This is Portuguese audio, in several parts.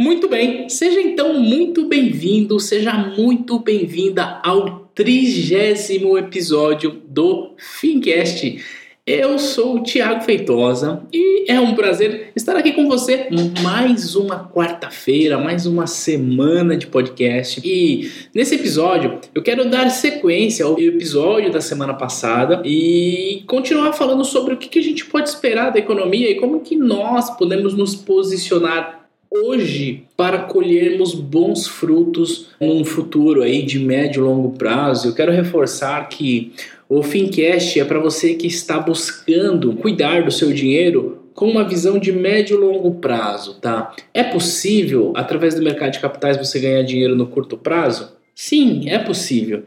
Muito bem, seja então muito bem-vindo, seja muito bem-vinda ao trigésimo episódio do Fincast. Eu sou o Thiago Feitosa e é um prazer estar aqui com você mais uma quarta-feira, mais uma semana de podcast. E nesse episódio eu quero dar sequência ao episódio da semana passada e continuar falando sobre o que a gente pode esperar da economia e como que nós podemos nos posicionar hoje para colhermos bons frutos num futuro aí de médio e longo prazo. Eu quero reforçar que o Fincast é para você que está buscando cuidar do seu dinheiro com uma visão de médio e longo prazo, tá? É possível, através do mercado de capitais, você ganhar dinheiro no curto prazo? Sim, é possível.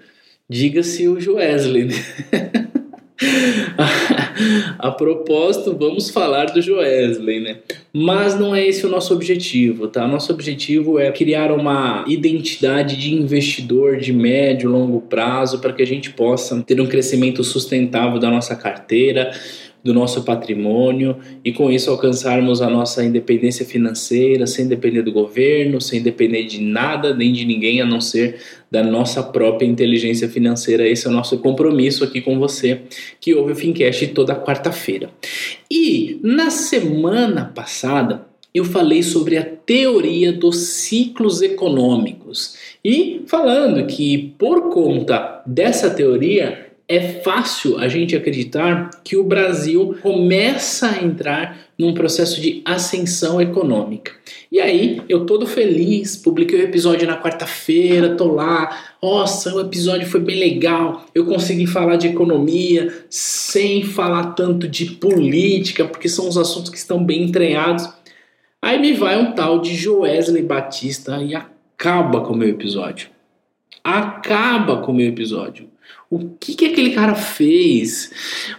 Diga-se o Joesley. a propósito, vamos falar do Joesley, né? Mas não é esse o nosso objetivo, tá? Nosso objetivo é criar uma identidade de investidor de médio e longo prazo para que a gente possa ter um crescimento sustentável da nossa carteira, do nosso patrimônio e com isso alcançarmos a nossa independência financeira, sem depender do governo, sem depender de nada nem de ninguém a não ser da nossa própria inteligência financeira. Esse é o nosso compromisso aqui com você que ouve o Fincast toda quarta-feira. E na semana passada eu falei sobre a teoria dos ciclos econômicos e falando que por conta dessa teoria é fácil a gente acreditar que o Brasil começa a entrar num processo de ascensão econômica. E aí, eu todo feliz, publiquei o episódio na quarta-feira, tô lá, nossa, o episódio foi bem legal, eu consegui falar de economia sem falar tanto de política, porque são os assuntos que estão bem entranhados. Aí me vai um tal de Joesley Batista e acaba com o meu episódio. Acaba com o meu episódio. O que, que aquele cara fez?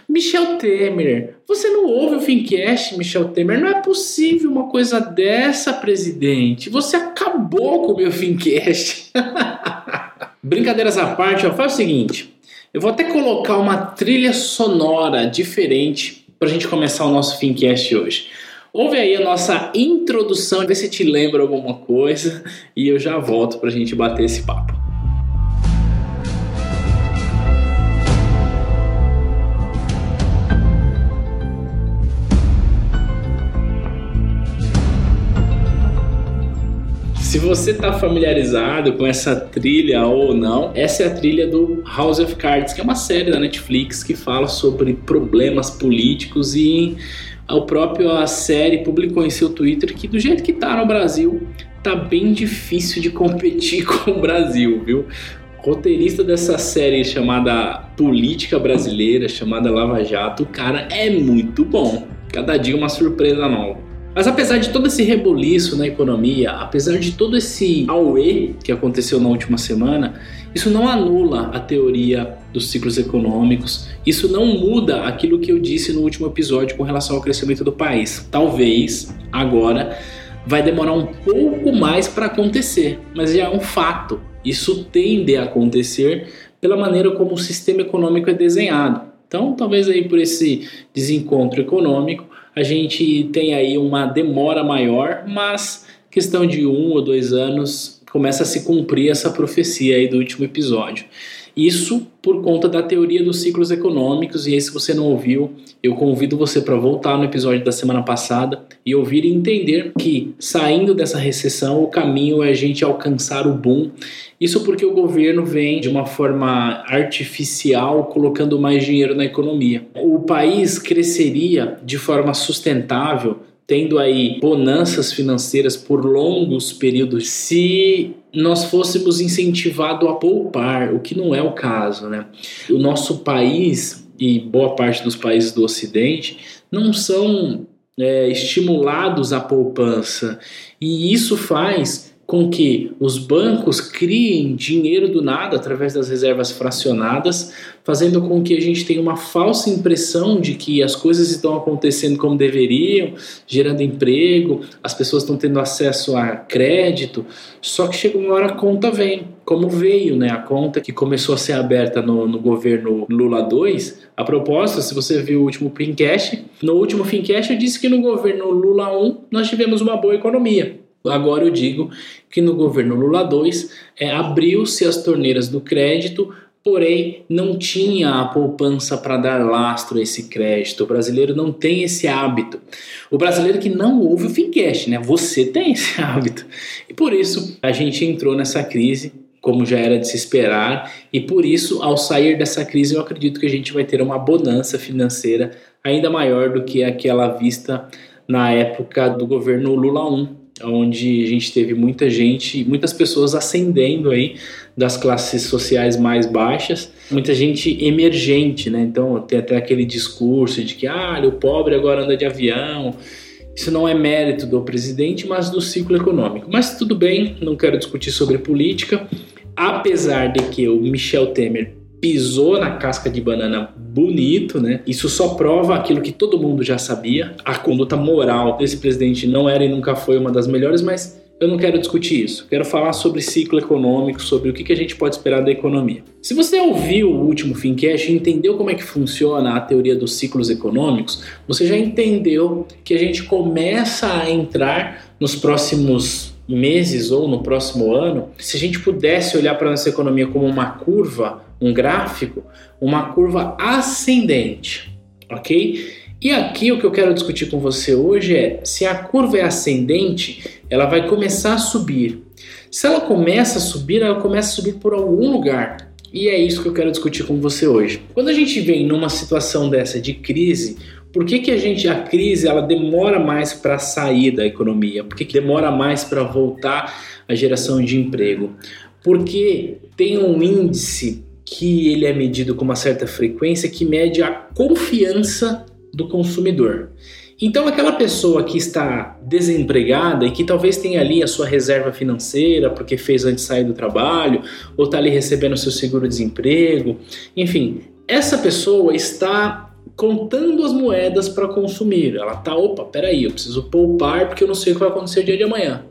Michel Temer. Você não ouve o Fincast, Michel Temer? Não é possível uma coisa dessa, presidente. Você acabou com o meu Fincast. Brincadeiras à parte, ó, faz o seguinte. Eu vou até colocar uma trilha sonora diferente para a gente começar o nosso Fincast hoje. Ouve aí a nossa introdução, vê se te lembra alguma coisa e eu já volto para a gente bater esse papo. Se você está familiarizado com essa trilha ou não, essa é a trilha do House of Cards, que é uma série da Netflix que fala sobre problemas políticos e o próprio a série publicou em seu Twitter que do jeito que está no Brasil, tá bem difícil de competir com o Brasil, viu? roteirista dessa série chamada Política Brasileira, chamada Lava Jato, o cara é muito bom. Cada dia uma surpresa nova. Mas apesar de todo esse rebuliço na economia, apesar de todo esse auê que aconteceu na última semana, isso não anula a teoria dos ciclos econômicos, isso não muda aquilo que eu disse no último episódio com relação ao crescimento do país. Talvez agora vai demorar um pouco mais para acontecer, mas já é um fato. Isso tende a acontecer pela maneira como o sistema econômico é desenhado. Então, talvez aí por esse desencontro econômico, a gente tem aí uma demora maior, mas questão de um ou dois anos começa a se cumprir essa profecia aí do último episódio. Isso por conta da teoria dos ciclos econômicos, e aí, se você não ouviu, eu convido você para voltar no episódio da semana passada e ouvir e entender que, saindo dessa recessão, o caminho é a gente alcançar o boom. Isso porque o governo vem de uma forma artificial colocando mais dinheiro na economia. O país cresceria de forma sustentável tendo aí bonanças financeiras por longos períodos se nós fôssemos incentivados a poupar, o que não é o caso, né? O nosso país e boa parte dos países do Ocidente não são é, estimulados à poupança e isso faz com que os bancos criem dinheiro do nada através das reservas fracionadas, fazendo com que a gente tenha uma falsa impressão de que as coisas estão acontecendo como deveriam, gerando emprego, as pessoas estão tendo acesso a crédito, só que chega uma hora a conta vem, como veio, né? A conta que começou a ser aberta no, no governo Lula 2. A propósito, se você viu o último Fincast, no último Fincast eu disse que no governo Lula 1 nós tivemos uma boa economia. Agora eu digo que no governo Lula 2 é, abriu-se as torneiras do crédito, porém não tinha a poupança para dar lastro a esse crédito. O brasileiro não tem esse hábito. O brasileiro que não ouve o Fincast, né? Você tem esse hábito. E por isso a gente entrou nessa crise como já era de se esperar, e por isso, ao sair dessa crise, eu acredito que a gente vai ter uma bonança financeira ainda maior do que aquela vista na época do governo Lula 1, onde a gente teve muita gente, muitas pessoas ascendendo aí das classes sociais mais baixas, muita gente emergente, né? Então tem até aquele discurso de que ah, o pobre agora anda de avião. Isso não é mérito do presidente, mas do ciclo econômico. Mas tudo bem, não quero discutir sobre política apesar de que o Michel Temer pisou na casca de banana bonito, né? Isso só prova aquilo que todo mundo já sabia. A conduta moral desse presidente não era e nunca foi uma das melhores, mas eu não quero discutir isso. Quero falar sobre ciclo econômico, sobre o que a gente pode esperar da economia. Se você ouviu o último Fincast e entendeu como é que funciona a teoria dos ciclos econômicos, você já entendeu que a gente começa a entrar nos próximos meses ou no próximo ano, se a gente pudesse olhar para nossa economia como uma curva, um gráfico, uma curva ascendente, ok? E aqui o que eu quero discutir com você hoje é se a curva é ascendente, ela vai começar a subir. Se ela começa a subir, ela começa a subir por algum lugar. E é isso que eu quero discutir com você hoje. Quando a gente vem numa situação dessa de crise, por que, que a gente a crise ela demora mais para sair da economia? Por que, que demora mais para voltar a geração de emprego? Porque tem um índice que ele é medido com uma certa frequência que mede a confiança do consumidor. Então, aquela pessoa que está desempregada e que talvez tenha ali a sua reserva financeira porque fez antes de sair do trabalho, ou está ali recebendo seu seguro-desemprego, enfim, essa pessoa está contando as moedas para consumir. Ela tá, opa, peraí, eu preciso poupar porque eu não sei o que vai acontecer o dia de amanhã.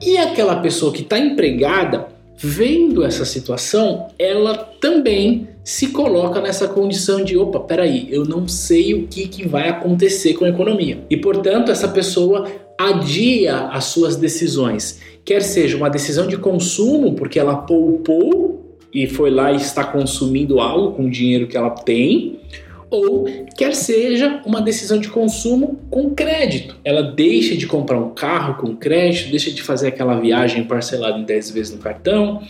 E aquela pessoa que está empregada, vendo essa situação, ela também se coloca nessa condição de, opa, peraí, eu não sei o que, que vai acontecer com a economia. E portanto, essa pessoa adia as suas decisões, quer seja uma decisão de consumo, porque ela poupou e foi lá e está consumindo algo com o dinheiro que ela tem, ou quer seja uma decisão de consumo com crédito. Ela deixa de comprar um carro com crédito, deixa de fazer aquela viagem parcelada em 10 vezes no cartão,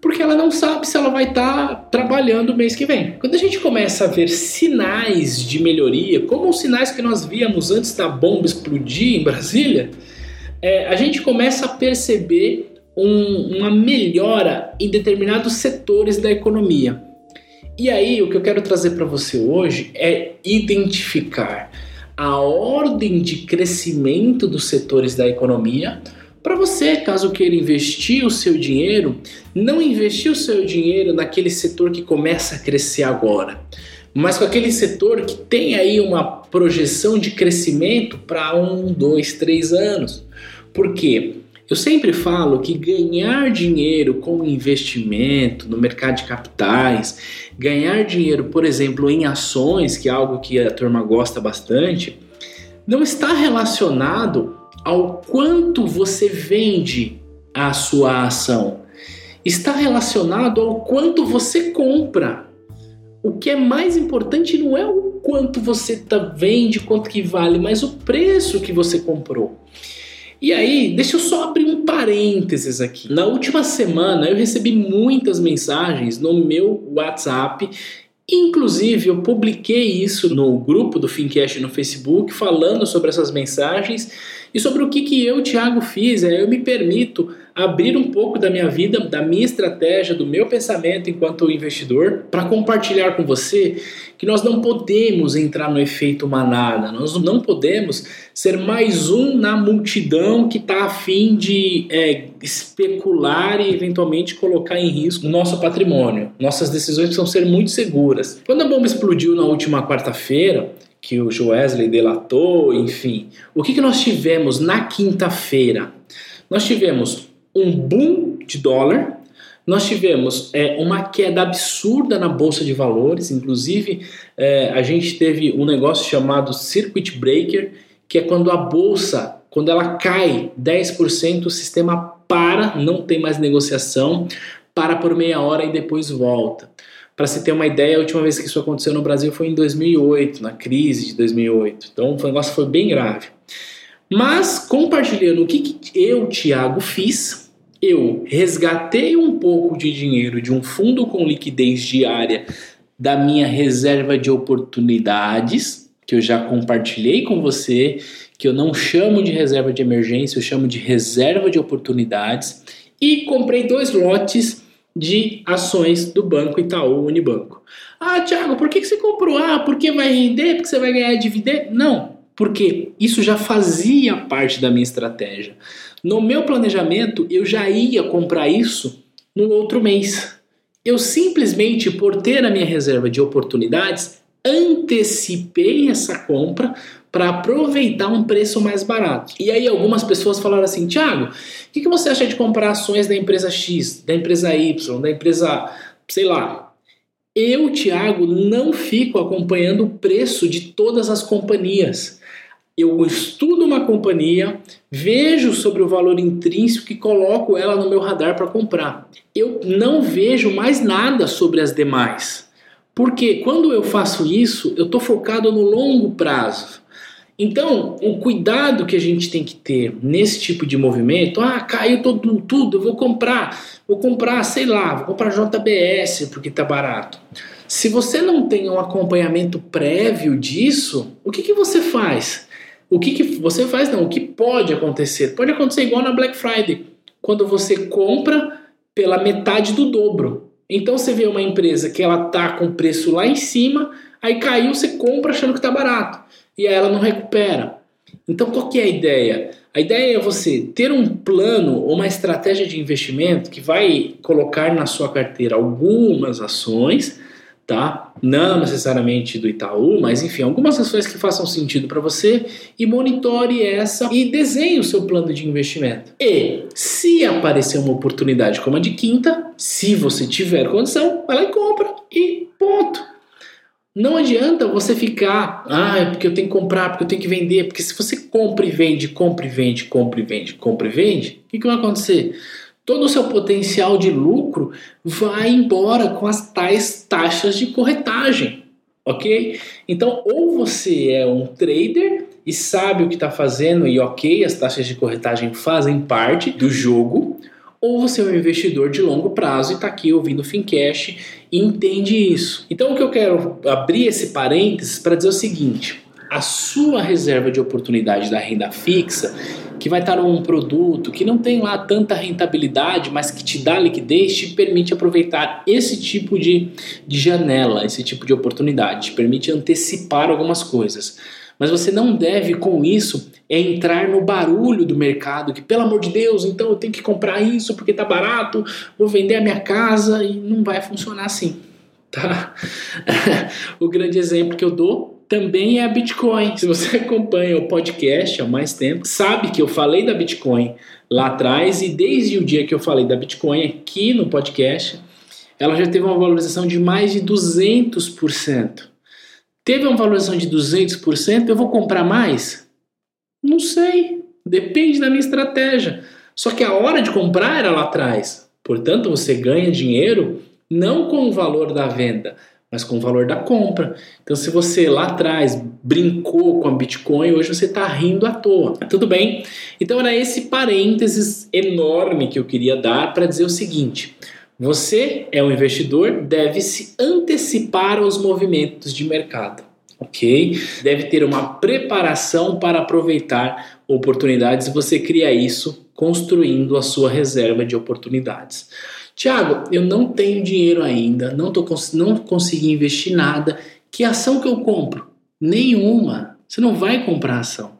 porque ela não sabe se ela vai estar tá trabalhando o mês que vem. Quando a gente começa a ver sinais de melhoria, como os sinais que nós víamos antes da bomba explodir em Brasília, é, a gente começa a perceber um, uma melhora em determinados setores da economia. E aí, o que eu quero trazer para você hoje é identificar a ordem de crescimento dos setores da economia para você, caso queira investir o seu dinheiro, não investir o seu dinheiro naquele setor que começa a crescer agora, mas com aquele setor que tem aí uma projeção de crescimento para um, dois, três anos. Por quê? Eu sempre falo que ganhar dinheiro com investimento no mercado de capitais, ganhar dinheiro, por exemplo, em ações, que é algo que a turma gosta bastante, não está relacionado ao quanto você vende a sua ação. Está relacionado ao quanto você compra. O que é mais importante não é o quanto você tá, vende, quanto que vale, mas o preço que você comprou. E aí, deixa eu só abrir um parênteses aqui. Na última semana eu recebi muitas mensagens no meu WhatsApp Inclusive, eu publiquei isso no grupo do Fincast no Facebook, falando sobre essas mensagens e sobre o que, que eu, Thiago, fiz. É, eu me permito abrir um pouco da minha vida, da minha estratégia, do meu pensamento enquanto investidor, para compartilhar com você que nós não podemos entrar no efeito manada, nós não podemos ser mais um na multidão que está a fim de é, especular e eventualmente colocar em risco o nosso patrimônio. Nossas decisões precisam ser muito seguras. Quando a bomba explodiu na última quarta-feira, que o Wesley delatou, enfim, o que, que nós tivemos na quinta-feira? Nós tivemos um boom de dólar, nós tivemos é, uma queda absurda na bolsa de valores, inclusive é, a gente teve um negócio chamado circuit breaker, que é quando a bolsa quando ela cai 10%, o sistema para, não tem mais negociação, para por meia hora e depois volta. Para se ter uma ideia, a última vez que isso aconteceu no Brasil foi em 2008, na crise de 2008. Então o negócio foi bem grave. Mas compartilhando o que, que eu, Thiago, fiz, eu resgatei um pouco de dinheiro de um fundo com liquidez diária da minha reserva de oportunidades, que eu já compartilhei com você, que eu não chamo de reserva de emergência, eu chamo de reserva de oportunidades, e comprei dois lotes de ações do Banco Itaú Unibanco. Ah, Thiago, por que, que você comprou? Ah, porque vai render? Porque você vai ganhar dividendo? Não, porque isso já fazia parte da minha estratégia. No meu planejamento, eu já ia comprar isso no outro mês. Eu simplesmente, por ter a minha reserva de oportunidades, antecipei essa compra para aproveitar um preço mais barato. E aí algumas pessoas falaram assim, Thiago, o que, que você acha de comprar ações da empresa X, da empresa Y, da empresa, sei lá. Eu, Thiago, não fico acompanhando o preço de todas as companhias. Eu estudo uma companhia, vejo sobre o valor intrínseco e coloco ela no meu radar para comprar. Eu não vejo mais nada sobre as demais. Porque quando eu faço isso, eu estou focado no longo prazo. Então, o cuidado que a gente tem que ter nesse tipo de movimento, ah, caiu todo, tudo, eu vou comprar, vou comprar, sei lá, vou comprar JBS porque tá barato. Se você não tem um acompanhamento prévio disso, o que, que você faz? O que, que você faz não, o que pode acontecer? Pode acontecer igual na Black Friday, quando você compra pela metade do dobro. Então você vê uma empresa que ela tá com preço lá em cima, aí caiu, você compra achando que tá barato e aí ela não recupera. Então, qual que é a ideia? A ideia é você ter um plano ou uma estratégia de investimento que vai colocar na sua carteira algumas ações, tá? Não necessariamente do Itaú, mas enfim, algumas ações que façam sentido para você e monitore essa e desenhe o seu plano de investimento. E se aparecer uma oportunidade como a de quinta, se você tiver condição, vai lá e compra e ponto. Não adianta você ficar, ah, é porque eu tenho que comprar, porque eu tenho que vender, porque se você compra e vende, compra e vende, compra e vende, compra e vende, o que, que vai acontecer? Todo o seu potencial de lucro vai embora com as tais taxas de corretagem, ok? Então, ou você é um trader e sabe o que está fazendo e ok, as taxas de corretagem fazem parte do jogo, ou você é um investidor de longo prazo e está aqui ouvindo o Fincash e entende isso. Então, o que eu quero abrir esse parênteses para dizer o seguinte: a sua reserva de oportunidade da renda fixa, que vai estar num produto que não tem lá tanta rentabilidade, mas que te dá liquidez, te permite aproveitar esse tipo de, de janela, esse tipo de oportunidade, te permite antecipar algumas coisas. Mas você não deve, com isso, entrar no barulho do mercado, que pelo amor de Deus, então eu tenho que comprar isso porque tá barato, vou vender a minha casa e não vai funcionar assim. Tá? o grande exemplo que eu dou também é a Bitcoin. Se você acompanha o podcast há mais tempo, sabe que eu falei da Bitcoin lá atrás e desde o dia que eu falei da Bitcoin aqui no podcast, ela já teve uma valorização de mais de 200%. Teve uma valorização de 200%, eu vou comprar mais? Não sei. Depende da minha estratégia. Só que a hora de comprar era lá atrás. Portanto, você ganha dinheiro não com o valor da venda, mas com o valor da compra. Então, se você lá atrás brincou com a Bitcoin, hoje você está rindo à toa. Tudo bem? Então, era esse parênteses enorme que eu queria dar para dizer o seguinte: você é um investidor, deve se antecipar aos movimentos de mercado, ok? Deve ter uma preparação para aproveitar oportunidades você cria isso construindo a sua reserva de oportunidades. Tiago, eu não tenho dinheiro ainda, não, tô, não consegui investir nada. Que ação que eu compro? Nenhuma. Você não vai comprar ação.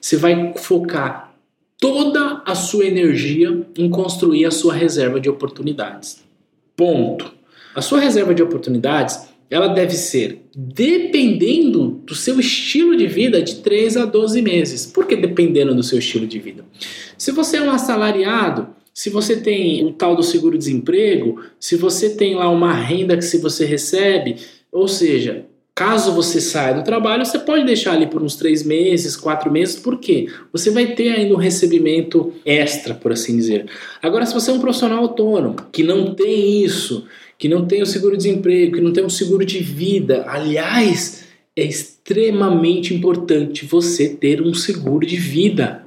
Você vai focar toda a sua energia em construir a sua reserva de oportunidades. Ponto. A sua reserva de oportunidades, ela deve ser, dependendo do seu estilo de vida, de 3 a 12 meses. Por que dependendo do seu estilo de vida? Se você é um assalariado, se você tem o tal do seguro-desemprego, se você tem lá uma renda que se você recebe, ou seja, Caso você saia do trabalho, você pode deixar ali por uns três meses, quatro meses, por quê? Você vai ter ainda um recebimento extra, por assim dizer. Agora, se você é um profissional autônomo que não tem isso, que não tem o seguro-desemprego, que não tem um seguro de vida, aliás, é extremamente importante você ter um seguro de vida.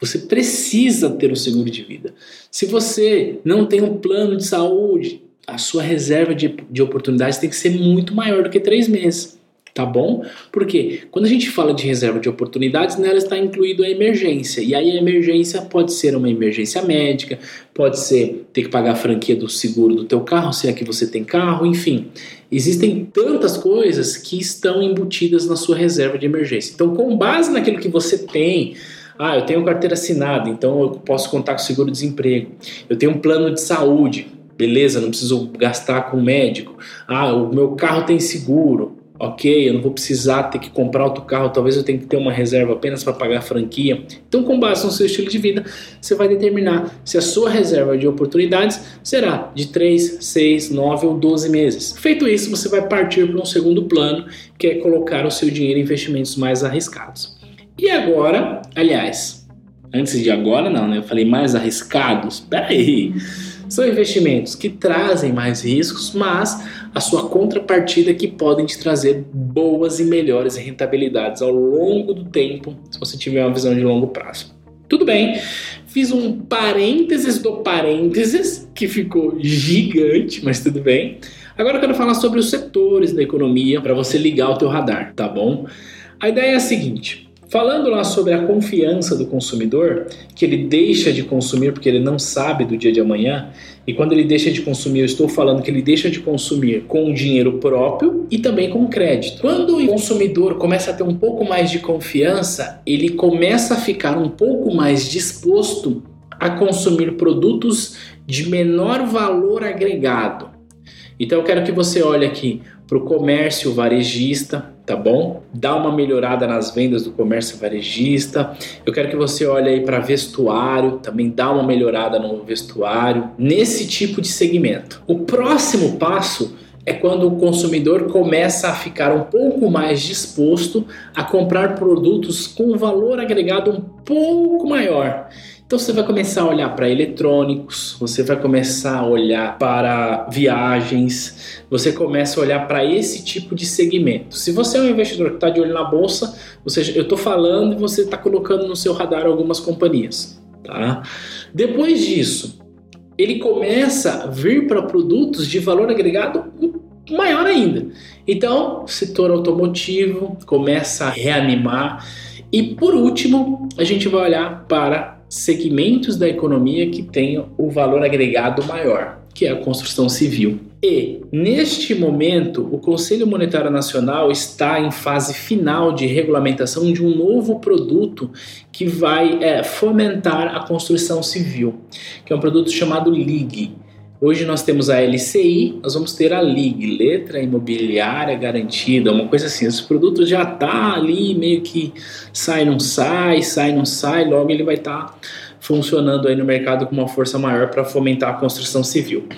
Você precisa ter um seguro de vida. Se você não tem um plano de saúde, a sua reserva de, de oportunidades tem que ser muito maior do que três meses. Tá bom? Porque quando a gente fala de reserva de oportunidades, nela está incluído a emergência. E aí a emergência pode ser uma emergência médica, pode ser ter que pagar a franquia do seguro do teu carro, se é que você tem carro, enfim. Existem tantas coisas que estão embutidas na sua reserva de emergência. Então, com base naquilo que você tem, ah, eu tenho carteira assinada, então eu posso contar com seguro-desemprego. Eu tenho um plano de saúde, beleza, não preciso gastar com médico. Ah, o meu carro tem seguro, ok, eu não vou precisar ter que comprar outro carro, talvez eu tenha que ter uma reserva apenas para pagar a franquia. Então, com base no seu estilo de vida, você vai determinar se a sua reserva de oportunidades será de 3, 6, 9 ou 12 meses. Feito isso, você vai partir para um segundo plano, que é colocar o seu dinheiro em investimentos mais arriscados. E agora, aliás, antes de agora não, né? Eu falei mais arriscados. Peraí. São investimentos que trazem mais riscos, mas a sua contrapartida que podem te trazer boas e melhores rentabilidades ao longo do tempo, se você tiver uma visão de longo prazo. Tudo bem, fiz um parênteses do parênteses que ficou gigante, mas tudo bem. Agora eu quero falar sobre os setores da economia para você ligar o teu radar, tá bom? A ideia é a seguinte: Falando lá sobre a confiança do consumidor, que ele deixa de consumir porque ele não sabe do dia de amanhã, e quando ele deixa de consumir, eu estou falando que ele deixa de consumir com dinheiro próprio e também com crédito. Quando o consumidor começa a ter um pouco mais de confiança, ele começa a ficar um pouco mais disposto a consumir produtos de menor valor agregado. Então eu quero que você olhe aqui para o comércio varejista, tá bom? Dá uma melhorada nas vendas do comércio varejista. Eu quero que você olhe aí para vestuário, também dá uma melhorada no vestuário, nesse tipo de segmento. O próximo passo é quando o consumidor começa a ficar um pouco mais disposto a comprar produtos com valor agregado um pouco maior. Então você vai começar a olhar para eletrônicos, você vai começar a olhar para viagens, você começa a olhar para esse tipo de segmento. Se você é um investidor que está de olho na bolsa, você, eu estou falando e você está colocando no seu radar algumas companhias. Tá? Depois disso, ele começa a vir para produtos de valor agregado maior ainda. Então, setor automotivo começa a reanimar. E por último, a gente vai olhar para segmentos da economia que tenham o valor agregado maior, que é a construção civil. E, neste momento, o Conselho Monetário Nacional está em fase final de regulamentação de um novo produto que vai é, fomentar a construção civil, que é um produto chamado LIG. Hoje nós temos a LCI, nós vamos ter a LIG, Letra Imobiliária Garantida, uma coisa assim. Esse produto já está ali, meio que sai, não sai, sai, não sai, logo ele vai estar tá funcionando aí no mercado com uma força maior para fomentar a construção civil.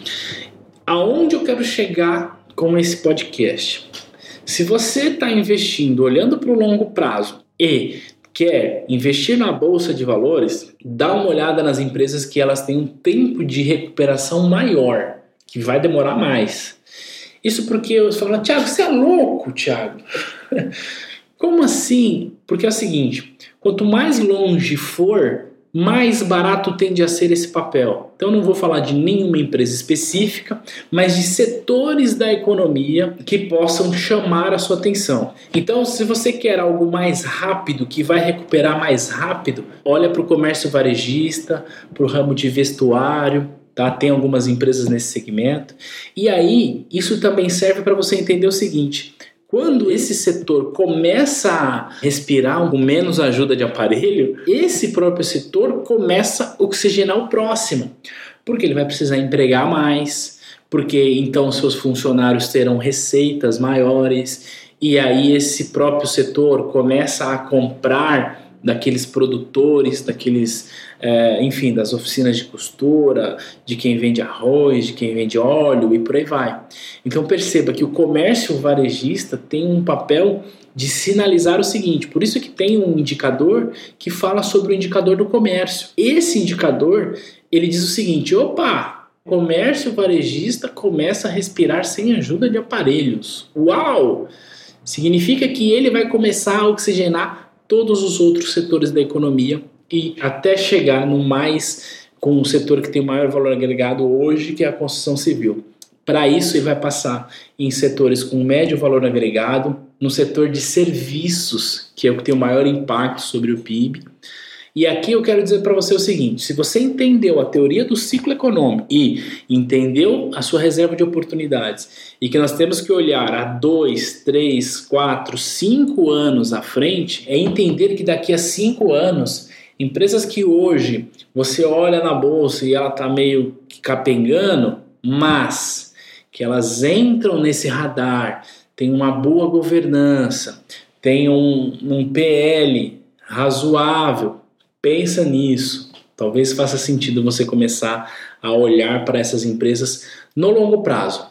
Aonde eu quero chegar com esse podcast? Se você está investindo olhando para o longo prazo e quer investir na bolsa de valores, dá uma olhada nas empresas que elas têm um tempo de recuperação maior, que vai demorar mais. Isso porque você fala, Tiago, você é louco, Tiago. Como assim? Porque é o seguinte: quanto mais longe for, mais barato tende a ser esse papel. Então, não vou falar de nenhuma empresa específica, mas de setores da economia que possam chamar a sua atenção. Então, se você quer algo mais rápido, que vai recuperar mais rápido, olha para o comércio varejista, para o ramo de vestuário, Tá? Tem algumas empresas nesse segmento. E aí, isso também serve para você entender o seguinte: quando esse setor começa a respirar com menos ajuda de aparelho, esse próprio setor começa a oxigenar o próximo, porque ele vai precisar empregar mais, porque então seus funcionários terão receitas maiores, e aí esse próprio setor começa a comprar daqueles produtores, daqueles, é, enfim, das oficinas de costura, de quem vende arroz, de quem vende óleo e por aí vai. Então perceba que o comércio varejista tem um papel de sinalizar o seguinte, por isso que tem um indicador que fala sobre o indicador do comércio. Esse indicador, ele diz o seguinte, opa, comércio varejista começa a respirar sem ajuda de aparelhos. Uau! Significa que ele vai começar a oxigenar todos os outros setores da economia e até chegar no mais com o setor que tem o maior valor agregado hoje, que é a construção civil. Para isso, ele vai passar em setores com médio valor agregado, no setor de serviços, que é o que tem o maior impacto sobre o PIB. E aqui eu quero dizer para você o seguinte: se você entendeu a teoria do ciclo econômico e entendeu a sua reserva de oportunidades e que nós temos que olhar a dois, três, quatro, cinco anos à frente, é entender que daqui a cinco anos, empresas que hoje você olha na bolsa e ela está meio capengando, mas que elas entram nesse radar, tem uma boa governança, tem um, um PL razoável, pensa nisso. Talvez faça sentido você começar a olhar para essas empresas no longo prazo.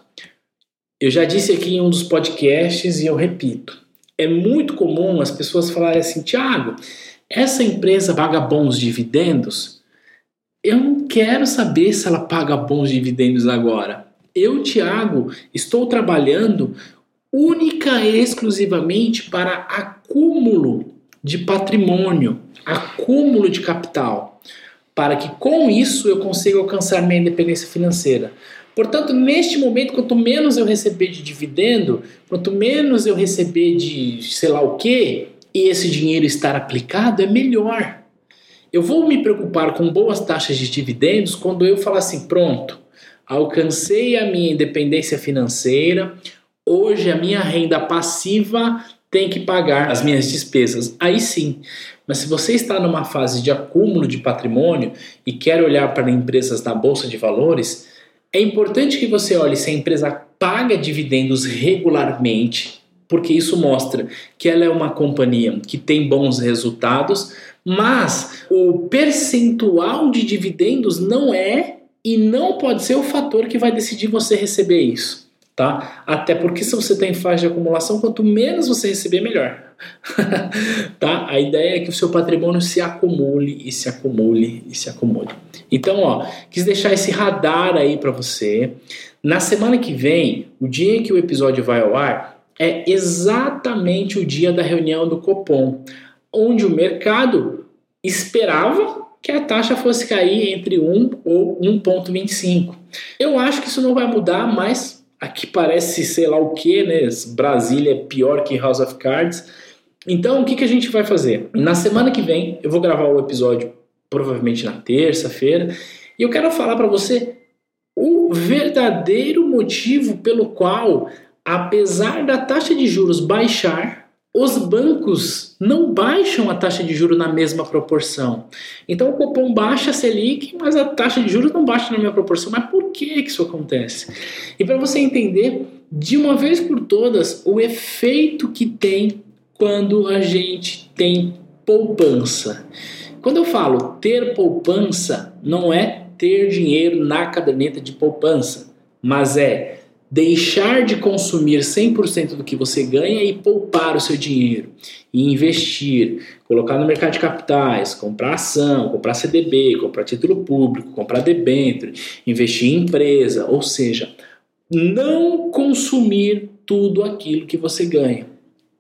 Eu já disse aqui em um dos podcasts e eu repito: é muito comum as pessoas falarem assim, Tiago, essa empresa paga bons dividendos? Eu não quero saber se ela paga bons dividendos agora eu, Tiago, estou trabalhando única e exclusivamente para acúmulo de patrimônio, acúmulo de capital, para que com isso eu consiga alcançar minha independência financeira. Portanto, neste momento, quanto menos eu receber de dividendo, quanto menos eu receber de sei lá o que, e esse dinheiro estar aplicado, é melhor. Eu vou me preocupar com boas taxas de dividendos quando eu falar assim, pronto, alcancei a minha independência financeira, hoje a minha renda passiva tem que pagar as minhas despesas. Aí sim. Mas se você está numa fase de acúmulo de patrimônio e quer olhar para empresas da bolsa de valores, é importante que você olhe se a empresa paga dividendos regularmente, porque isso mostra que ela é uma companhia que tem bons resultados, mas o percentual de dividendos não é e não pode ser o fator que vai decidir você receber isso, tá? Até porque se você tem fase de acumulação, quanto menos você receber, melhor. tá? A ideia é que o seu patrimônio se acumule e se acumule e se acumule. Então, ó, quis deixar esse radar aí para você. Na semana que vem, o dia em que o episódio vai ao ar, é exatamente o dia da reunião do Copom, onde o mercado esperava que a taxa fosse cair entre 1 ou 1,25. Eu acho que isso não vai mudar, mas aqui parece sei lá o que, né? Brasília é pior que House of Cards. Então, o que, que a gente vai fazer? Na semana que vem, eu vou gravar o episódio provavelmente na terça-feira, e eu quero falar para você o verdadeiro motivo pelo qual, apesar da taxa de juros baixar, os bancos não baixam a taxa de juros na mesma proporção. Então o cupom baixa a Selic, mas a taxa de juros não baixa na mesma proporção. Mas por que, que isso acontece? E para você entender de uma vez por todas o efeito que tem quando a gente tem poupança. Quando eu falo ter poupança, não é ter dinheiro na caderneta de poupança, mas é deixar de consumir 100% do que você ganha e poupar o seu dinheiro. E investir, colocar no mercado de capitais, comprar ação, comprar CDB, comprar título público, comprar debênture, investir em empresa, ou seja, não consumir tudo aquilo que você ganha.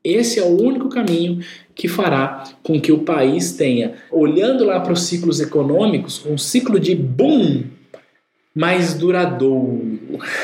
Esse é o único caminho que fará com que o país tenha, olhando lá para os ciclos econômicos, um ciclo de boom mais duradouro.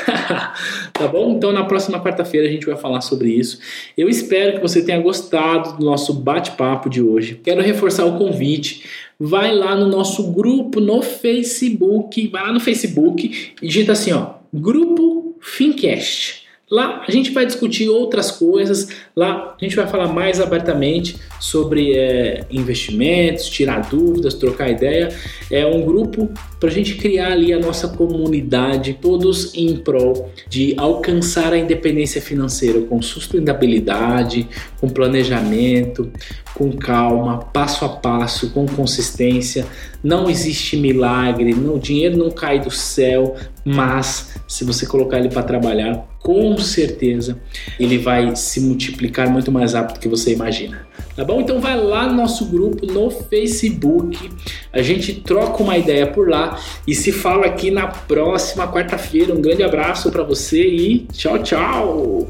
tá bom? Então na próxima quarta-feira a gente vai falar sobre isso. Eu espero que você tenha gostado do nosso bate-papo de hoje. Quero reforçar o convite. Vai lá no nosso grupo no Facebook, vai lá no Facebook e digita assim, ó, Grupo Fincast. Lá a gente vai discutir outras coisas, lá a gente vai falar mais abertamente sobre é, investimentos, tirar dúvidas, trocar ideia. É um grupo para a gente criar ali a nossa comunidade, todos em prol de alcançar a independência financeira com sustentabilidade, com planejamento, com calma, passo a passo, com consistência. Não existe milagre, não, o dinheiro não cai do céu, mas se você colocar ele para trabalhar, com certeza ele vai se multiplicar muito mais rápido do que você imagina. Tá bom? Então vai lá no nosso grupo no Facebook, a gente troca uma ideia por lá e se fala aqui na próxima quarta-feira. Um grande abraço para você e tchau, tchau.